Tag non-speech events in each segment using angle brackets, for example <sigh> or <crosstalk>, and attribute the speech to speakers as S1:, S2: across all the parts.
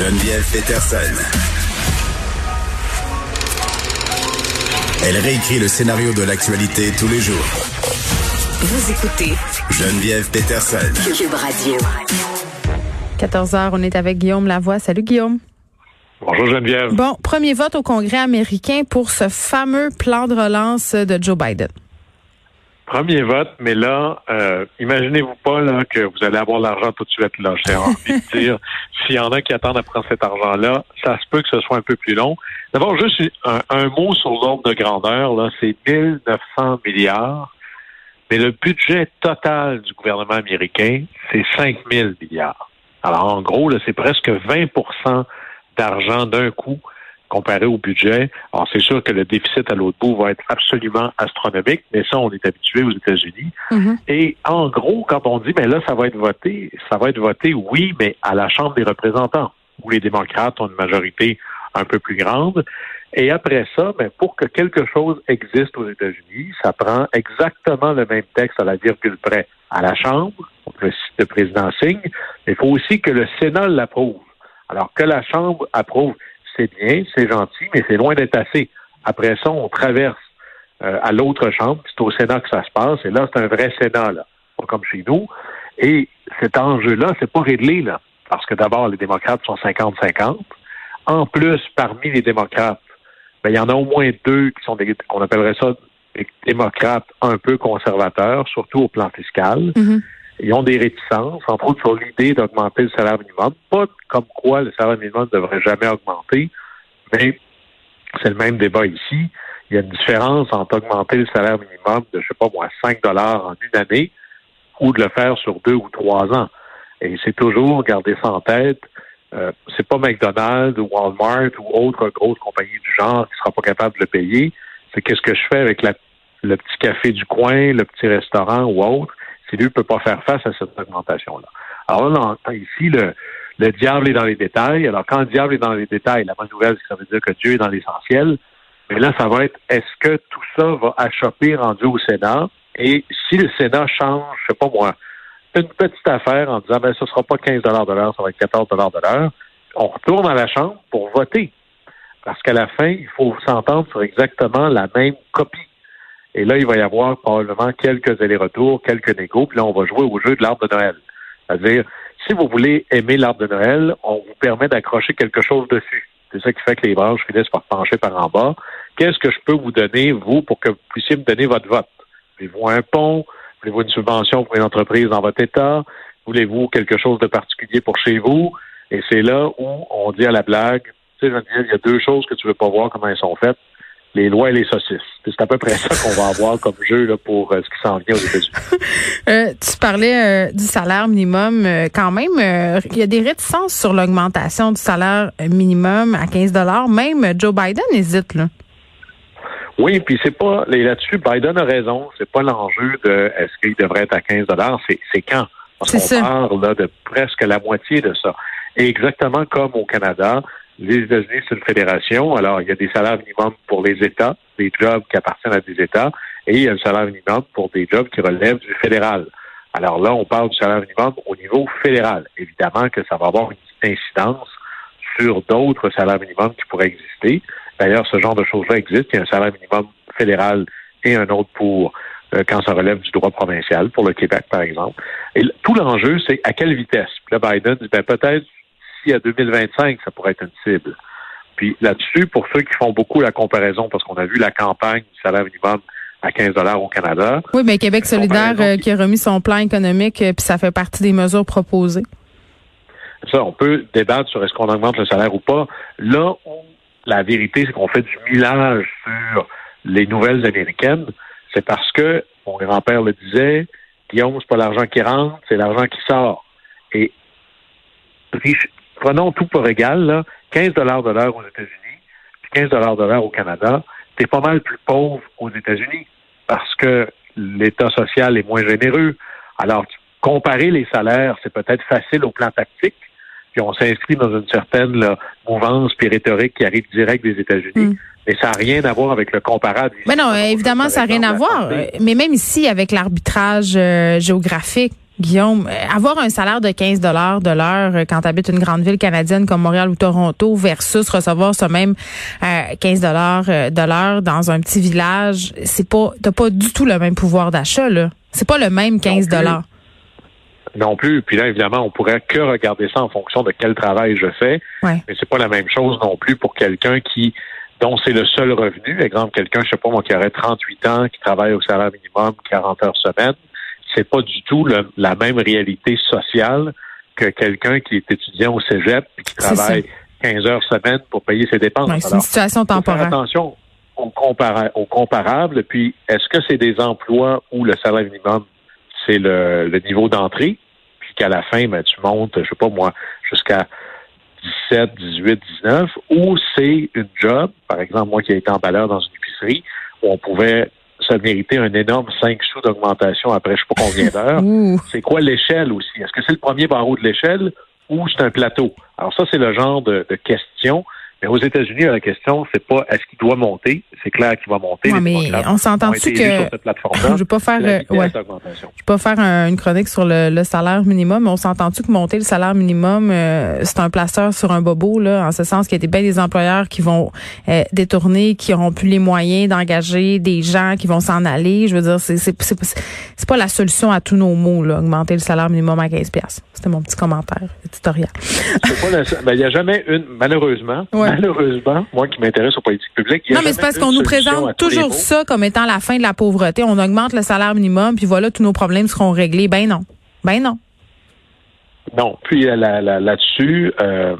S1: Geneviève Peterson. Elle réécrit le scénario de l'actualité tous les jours.
S2: Vous écoutez
S1: Geneviève Peterson.
S2: Cube Radio.
S3: 14h, on est avec Guillaume Lavoie. Salut Guillaume.
S4: Bonjour Geneviève.
S3: Bon, premier vote au Congrès américain pour ce fameux plan de relance de Joe Biden.
S4: Premier vote, mais là, euh, imaginez-vous pas là, que vous allez avoir l'argent tout de suite. Là, j'ai <laughs> envie de dire, s'il y en a qui attendent à prendre cet argent-là, ça se peut que ce soit un peu plus long. D'abord, juste un, un mot sur l'ordre de grandeur. Là, c'est 1900 milliards, mais le budget total du gouvernement américain, c'est 5000 milliards. Alors, en gros, là, c'est presque 20% d'argent d'un coup comparé au budget. Alors, c'est sûr que le déficit à l'autre bout va être absolument astronomique, mais ça, on est habitué aux États-Unis. Et en gros, quand on dit, mais là, ça va être voté, ça va être voté, oui, mais à la Chambre des représentants, où les démocrates ont une majorité un peu plus grande. Et après ça, ben, pour que quelque chose existe aux États-Unis, ça prend exactement le même texte à la virgule près à la Chambre, le, le président signe, mais il faut aussi que le Sénat l'approuve. Alors que la Chambre approuve, c'est bien, c'est gentil, mais c'est loin d'être assez. Après ça, on traverse euh, à l'autre chambre, c'est au Sénat que ça se passe, et là, c'est un vrai Sénat, là, pas comme chez nous. Et cet enjeu-là, c'est pas réglé, là, parce que d'abord, les démocrates sont 50-50. En plus, parmi les démocrates, ben, il y en a au moins deux qui sont des, qu'on appellerait ça des démocrates un peu conservateurs, surtout au plan fiscal. Ils ont des réticences, entre autres sur l'idée d'augmenter le salaire minimum. Pas comme quoi le salaire minimum ne devrait jamais augmenter, mais c'est le même débat ici. Il y a une différence entre augmenter le salaire minimum de, je sais pas moi, 5 dollars en une année ou de le faire sur deux ou trois ans. Et c'est toujours garder ça en tête. Euh, c'est pas McDonald's ou Walmart ou autre grosse compagnie du genre qui sera pas capable de le payer. C'est qu'est-ce que je fais avec la, le petit café du coin, le petit restaurant ou autre? Lui ne peut pas faire face à cette augmentation-là. Alors là, on ici le, le diable est dans les détails. Alors, quand le diable est dans les détails, la bonne nouvelle, ça veut dire que Dieu est dans l'essentiel. Mais là, ça va être est-ce que tout ça va achoper rendu au Sénat? Et si le Sénat change, je sais pas moi, une petite affaire en disant ben ce sera pas 15 de l'heure, ça va être 14 de l'heure, on retourne à la Chambre pour voter. Parce qu'à la fin, il faut s'entendre sur exactement la même copie. Et là, il va y avoir probablement quelques allers-retours, quelques négos, puis là, on va jouer au jeu de l'arbre de Noël. C'est-à-dire, si vous voulez aimer l'arbre de Noël, on vous permet d'accrocher quelque chose dessus. C'est ça qui fait que les branches finissent par pencher par en bas. Qu'est-ce que je peux vous donner, vous, pour que vous puissiez me donner votre vote? Voulez-vous un pont? Voulez-vous une subvention pour une entreprise dans votre État? Voulez-vous quelque chose de particulier pour chez vous? Et c'est là où on dit à la blague, tu sais, il y a deux choses que tu veux pas voir comment elles sont faites les lois et les saucisses. C'est à peu près ça qu'on va avoir comme jeu là, pour euh, ce qui s'en vient aux États-Unis. <laughs>
S3: euh, tu parlais euh, du salaire minimum. Quand même, il y a des réticences sur l'augmentation du salaire minimum à 15 Même Joe Biden hésite. Là.
S4: Oui, puis c'est pas là-dessus. Biden a raison. C'est pas l'enjeu de est-ce qu'il devrait être à 15 C'est quand? Parce qu'on parle là, de presque la moitié de ça. Et exactement comme au Canada, les États-Unis, c'est une fédération. Alors, il y a des salaires minimums pour les États, des jobs qui appartiennent à des États, et il y a un salaire minimum pour des jobs qui relèvent du fédéral. Alors là, on parle du salaire minimum au niveau fédéral. Évidemment que ça va avoir une incidence sur d'autres salaires minimums qui pourraient exister. D'ailleurs, ce genre de choses-là existe. Il y a un salaire minimum fédéral et un autre pour euh, quand ça relève du droit provincial, pour le Québec, par exemple. Et tout l'enjeu, c'est à quelle vitesse? Puis là, Biden dit, ben, peut-être à 2025, ça pourrait être une cible. Puis là-dessus, pour ceux qui font beaucoup la comparaison, parce qu'on a vu la campagne du salaire minimum à 15 dollars au Canada.
S3: Oui, mais Québec solidaire euh, qui a remis son plan économique, euh, puis ça fait partie des mesures proposées.
S4: Ça, on peut débattre sur est-ce qu'on augmente le salaire ou pas. Là où la vérité, c'est qu'on fait du millage sur les nouvelles américaines, c'est parce que, mon grand-père le disait, Guillaume, c'est pas l'argent qui rentre, c'est l'argent qui sort. Et prenons tout pour égal, là, 15 de l'heure aux États-Unis, puis 15 de l'heure au Canada, t'es pas mal plus pauvre aux États-Unis parce que l'État social est moins généreux. Alors, comparer les salaires, c'est peut-être facile au plan tactique, puis on s'inscrit dans une certaine là, mouvance puis rhétorique qui arrive direct des États-Unis.
S3: Mm.
S4: Mais ça n'a rien à voir avec le comparable.
S3: Mais non, évidemment, ça n'a rien à voir. Mais même ici, avec l'arbitrage euh, géographique, Guillaume, euh, avoir un salaire de 15 dollars de l'heure euh, quand tu habites une grande ville canadienne comme Montréal ou Toronto versus recevoir ce même 15 dollars de l'heure dans un petit village, c'est pas t'as pas du tout le même pouvoir d'achat là. C'est pas le même 15 dollars.
S4: Non plus. Puis là, évidemment, on pourrait que regarder ça en fonction de quel travail je fais.
S3: Ouais.
S4: Mais c'est pas la même chose non plus pour quelqu'un qui dont c'est le seul revenu. Exemple, quelqu'un, je sais pas moi, qui aurait 38 ans, qui travaille au salaire minimum, 40 heures semaine. C'est pas du tout la même réalité sociale que quelqu'un qui est étudiant au cégep et qui travaille 15 heures semaine pour payer ses dépenses.
S3: c'est une situation temporaire.
S4: attention au, au comparable. Puis, est-ce que c'est des emplois où le salaire minimum c'est le, niveau d'entrée, puis qu'à la fin, ben, tu montes, je sais pas moi, jusqu'à 17, 18, 19, ou c'est une job, par exemple, moi qui ai été emballeur dans une épicerie, où on pouvait se mériter un énorme 5 sous d'augmentation après je sais pas combien <laughs> d'heures. c'est quoi l'échelle aussi? Est-ce que c'est le premier barreau de l'échelle ou c'est un plateau? Alors ça, c'est le genre de, de question mais aux États-Unis, la question, c'est pas est-ce qu'il doit monter? C'est clair qu'il va monter.
S3: Ouais, mais on s'entend-tu que <laughs> je vais pas faire, euh, ouais, je vais pas faire une chronique sur le, salaire minimum, mais on s'entend-tu que monter le salaire minimum, euh, c'est un placeur sur un bobo là, en ce sens qu'il y a des bien des employeurs qui vont euh, détourner, qui auront plus les moyens d'engager des gens qui vont s'en aller. Je veux dire, c'est c'est c'est pas la solution à tous nos maux là, augmenter le salaire minimum à 15 C'était mon petit commentaire éditorial.
S4: Ben, il n'y a jamais une, malheureusement malheureusement, moi qui m'intéresse aux politiques publiques,
S3: Non, mais c'est parce qu'on nous présente toujours ça comme étant la fin de la pauvreté. On augmente le salaire minimum, puis voilà, tous nos problèmes seront réglés. Ben non. Ben non.
S4: Non. Puis euh, là-dessus, euh,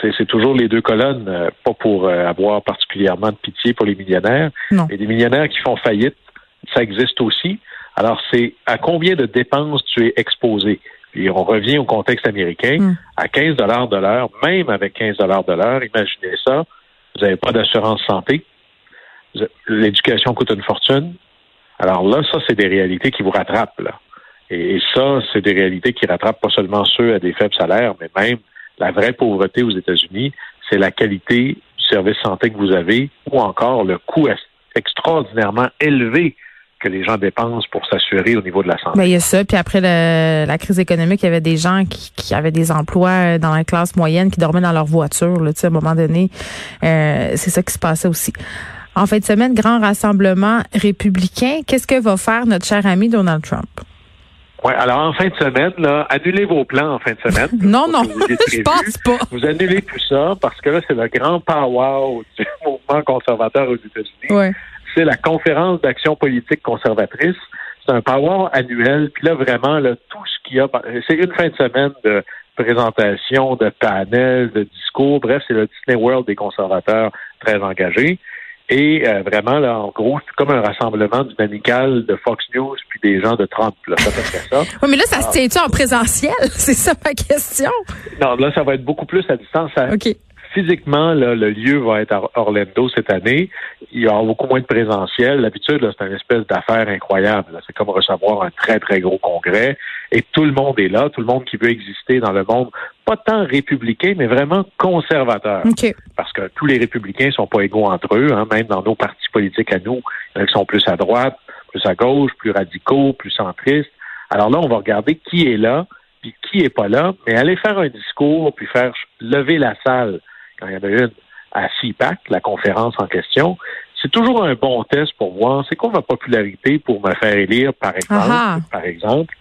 S4: c'est toujours les deux colonnes, euh, pas pour avoir particulièrement de pitié pour les millionnaires.
S3: Non.
S4: Mais des millionnaires qui font faillite, ça existe aussi. Alors, c'est à combien de dépenses tu es exposé? Puis on revient au contexte américain, hmm. à 15 dollars de l'heure, même avec 15 dollars de l'heure, imaginez ça, vous n'avez pas d'assurance santé, l'éducation coûte une fortune. Alors là, ça, c'est des réalités qui vous rattrapent. Là. Et, ça, c'est des réalités qui rattrapent pas seulement ceux à des faibles salaires, mais même la vraie pauvreté aux États-Unis, c'est la qualité du service santé que vous avez ou encore le coût extraordinairement élevé que les gens dépensent pour s'assurer au niveau de la santé.
S3: Ben, il y a ça. Puis après la crise économique, il y avait des gens qui, avaient des emplois dans la classe moyenne qui dormaient dans leur voiture. Là, à un moment donné, euh, c'est ça qui se passait aussi. En fin de semaine, grand rassemblement républicain. Qu'est-ce que va faire notre cher ami Donald Trump?
S4: Oui, alors en fin de semaine, là, annulez vos plans en fin de semaine. <laughs>
S3: non, non, <laughs> je pense pas.
S4: Vous annulez tout ça parce que là, c'est le grand power du <laughs> mouvement conservateur aux États-Unis.
S3: Ouais
S4: c'est la conférence d'action politique conservatrice. C'est un power annuel. Puis là, vraiment, là, tout ce qu'il y a, c'est une fin de semaine de présentation, de panels, de discours. Bref, c'est le Disney World des conservateurs très engagés. Et euh, vraiment, là, en gros, c'est comme un rassemblement dynamical de Fox News puis des gens de Trump. Là, ça, ça.
S3: oui, mais là, ça se tient-tu en présentiel? <laughs> C'est ça ma question.
S4: Non, là, ça va être beaucoup plus à distance.
S3: OK
S4: physiquement, là, le lieu va être à Orlando cette année. Il y aura beaucoup moins de présentiel. L'habitude, c'est une espèce d'affaire incroyable. C'est comme recevoir un très, très gros congrès. Et tout le monde est là, tout le monde qui veut exister dans le monde, pas tant républicain, mais vraiment conservateur. Parce que tous les républicains sont pas égaux entre eux, hein, même dans nos partis politiques à nous. Il y en a qui sont plus à droite, plus à gauche, plus radicaux, plus centristes. Alors là, on va regarder qui est là, puis qui est pas là, mais aller faire un discours, puis faire lever la salle quand il y en a une à CIPAC, la conférence en question, c'est toujours un bon test pour voir c'est quoi ma popularité pour me faire élire, par exemple, par exemple,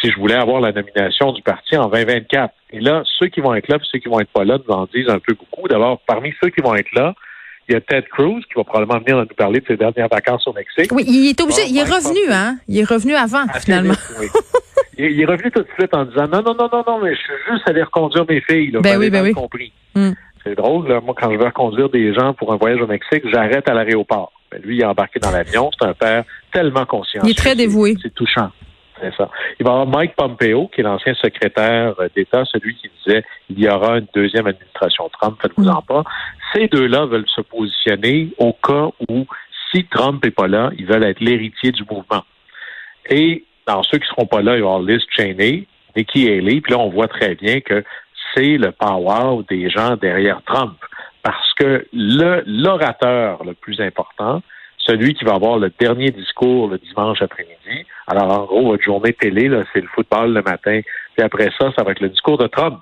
S4: si je voulais avoir la nomination du parti en 2024. Et là, ceux qui vont être là et ceux qui vont être pas là nous en disent un peu beaucoup. D'abord, parmi ceux qui vont être là, il y a Ted Cruz qui va probablement venir nous parler de ses dernières vacances au Mexique.
S3: Oui, il est obligé, il est revenu, hein? Il est revenu avant, finalement. <laughs>
S4: il, est revenu tout de suite en disant non, non, non, non, non, mais je suis juste allé reconduire mes filles. Là,
S3: ben oui, ben oui.
S4: compris. Hmm. C'est drôle, là. moi, quand je veux conduire des gens pour un voyage au Mexique, j'arrête à l'aéroport. Ben, lui, il est embarqué dans l'avion. C'est un père tellement conscient.
S3: Il est très dévoué.
S4: C'est touchant. C'est ça. Il va y avoir Mike Pompeo, qui est l'ancien secrétaire d'État, celui qui disait il y aura une deuxième administration Trump, faites-vous-en mm. pas. Ces deux-là veulent se positionner au cas où, si Trump n'est pas là, ils veulent être l'héritier du mouvement. Et dans ceux qui ne seront pas là, il va y avoir Liz Cheney, Nikki Haley, puis là, on voit très bien que c'est le power des gens derrière Trump. Parce que le l'orateur le plus important, celui qui va avoir le dernier discours le dimanche après-midi. Alors, en gros, votre journée télé, c'est le football le matin. Puis après ça, ça va être le discours de Trump.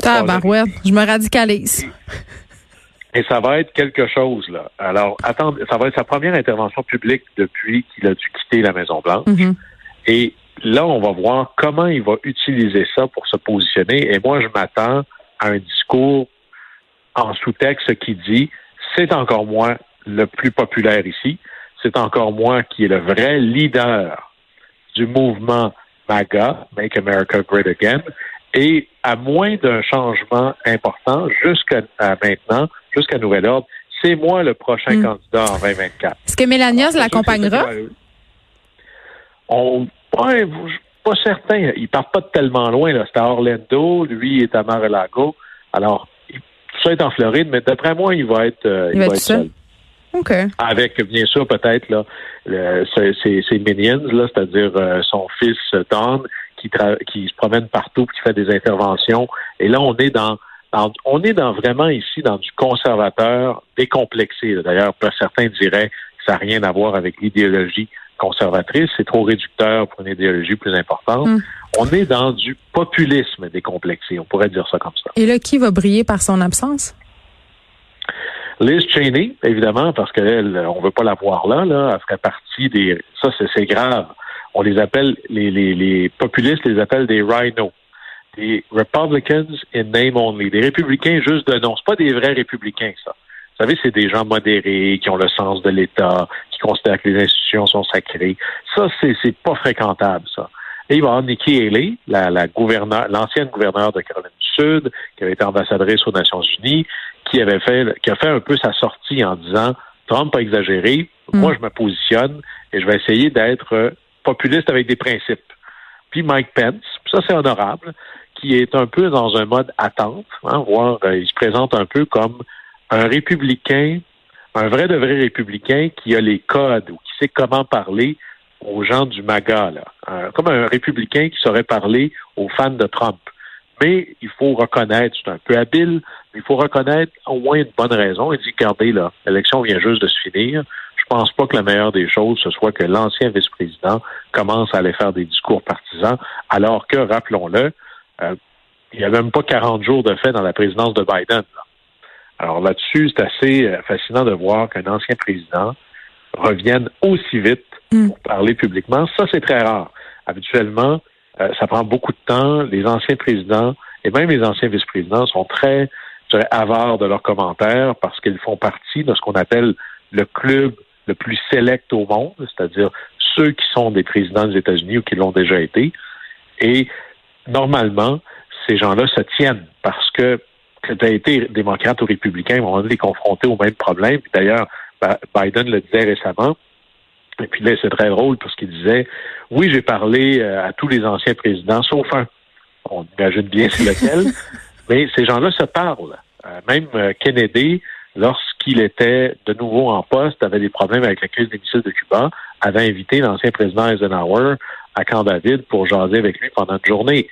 S3: Tabarouette, je me radicalise.
S4: Et ça va être quelque chose, là. Alors, attendez, ça va être sa première intervention publique depuis qu'il a dû quitter la Maison-Blanche. Mm-hmm. Et là, on va voir comment il va utiliser ça pour se positionner. Et moi, je m'attends à un discours en sous-texte qui dit c'est encore moi le plus populaire ici. C'est encore moi qui est le vrai leader du mouvement MAGA, Make America Great Again. Et à moins d'un changement important, jusqu'à maintenant, jusqu'à nouvel ordre, c'est moi le prochain hmm. candidat en 2024.
S3: Est-ce que Mélania l'accompagnera?
S4: On, ouais, pas certain. Il part pas de tellement loin. C'est à Orlando, lui est à Mar-a-Lago. Alors, tout ça est en Floride, mais d'après moi, il va être, euh, il, va être seul. Avec, bien sûr, peut-être là, ses, minions, là, c'est-à-dire euh, son fils Don, qui, qui se promène partout, qui fait des interventions. Et là, on est dans, on est dans vraiment ici dans du conservateur décomplexé. D'ailleurs, certains diraient que ça n'a rien à voir avec l'idéologie conservatrice, c'est trop réducteur pour une idéologie plus importante. Hmm. On est dans du populisme décomplexé, on pourrait dire ça comme ça.
S3: Et là, qui va briller par son absence?
S4: Liz Cheney, évidemment, parce qu'elle, on veut pas la voir là, là. Elle ferait partie des. Ça, c'est grave. On les appelle les, les, les populistes les appellent des rhinos. Des Republicans in name only. Des républicains juste de nom. C'est pas des vrais républicains, ça. Vous savez, c'est des gens modérés, qui ont le sens de l'État, considèrent que les institutions sont sacrées. Ça, c'est, c'est pas fréquentable, ça. Et il va y avoir Nikki Haley, la, la gouverneure, l'ancienne gouverneure de Caroline du Sud, qui avait été ambassadrice aux Nations Unies, qui avait fait, qui a fait un peu sa sortie en disant Trump a exagéré, mm. moi je me positionne et je vais essayer d'être populiste avec des principes. Puis Mike Pence, ça c'est honorable, qui est un peu dans un mode attente, hein, voire euh, il se présente un peu comme un républicain, un vrai de vrai républicain qui a les codes ou qui sait comment parler aux gens du MAGA, là. comme un républicain qui saurait parler aux fans de Trump. Mais il faut reconnaître, c'est un peu habile, mais il faut reconnaître au moins une bonne raison. Il dit, regardez, là, l'élection vient juste de se finir. Je pense pas que la meilleure des choses, ce soit que l'ancien vice-président commence à aller faire des discours partisans, alors que, rappelons-le, euh, il n'y a même pas 40 jours de fait dans la présidence de Biden. Alors là-dessus, c'est assez euh, fascinant de voir qu'un ancien président revienne aussi vite mm. pour parler publiquement. Ça, c'est très rare. Habituellement, euh, ça prend beaucoup de temps. Les anciens présidents et même les anciens vice-présidents sont très avares de leurs commentaires parce qu'ils font partie de ce qu'on appelle le club le plus select au monde, c'est-à-dire ceux qui sont des présidents des États-Unis ou qui l'ont déjà été. Et normalement, ces gens-là se tiennent parce que que tu as été démocrate ou républicain, ils vont les confronter au même problème. D'ailleurs, Biden le disait récemment, et puis là, c'est très drôle parce qu'il disait Oui, j'ai parlé euh, à tous les anciens présidents, sauf un. On imagine bien c'est lequel. <laughs> mais ces gens-là se parlent. Euh, même euh, Kennedy, lorsqu'il était de nouveau en poste, avait des problèmes avec la crise des missiles de Cuba, avait invité l'ancien président Eisenhower à Camp David pour jaser avec lui pendant une journée.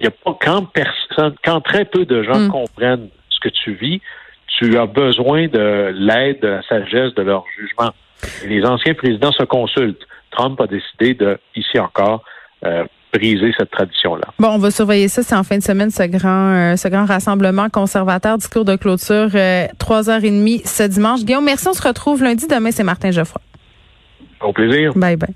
S4: Il y a pas quand personne, quand très peu de gens mm. comprennent ce que tu vis, tu as besoin de l'aide, de la sagesse, de leur jugement les anciens présidents se consultent. Trump a décidé de, ici encore, euh, briser cette tradition-là.
S3: Bon, on va surveiller ça. C'est en fin de semaine ce grand, euh, ce grand rassemblement conservateur, discours de clôture, euh, trois heures et demie ce dimanche. Guillaume, merci. On se retrouve lundi. Demain, c'est Martin Geoffroy.
S4: Au plaisir.
S3: Bye bye.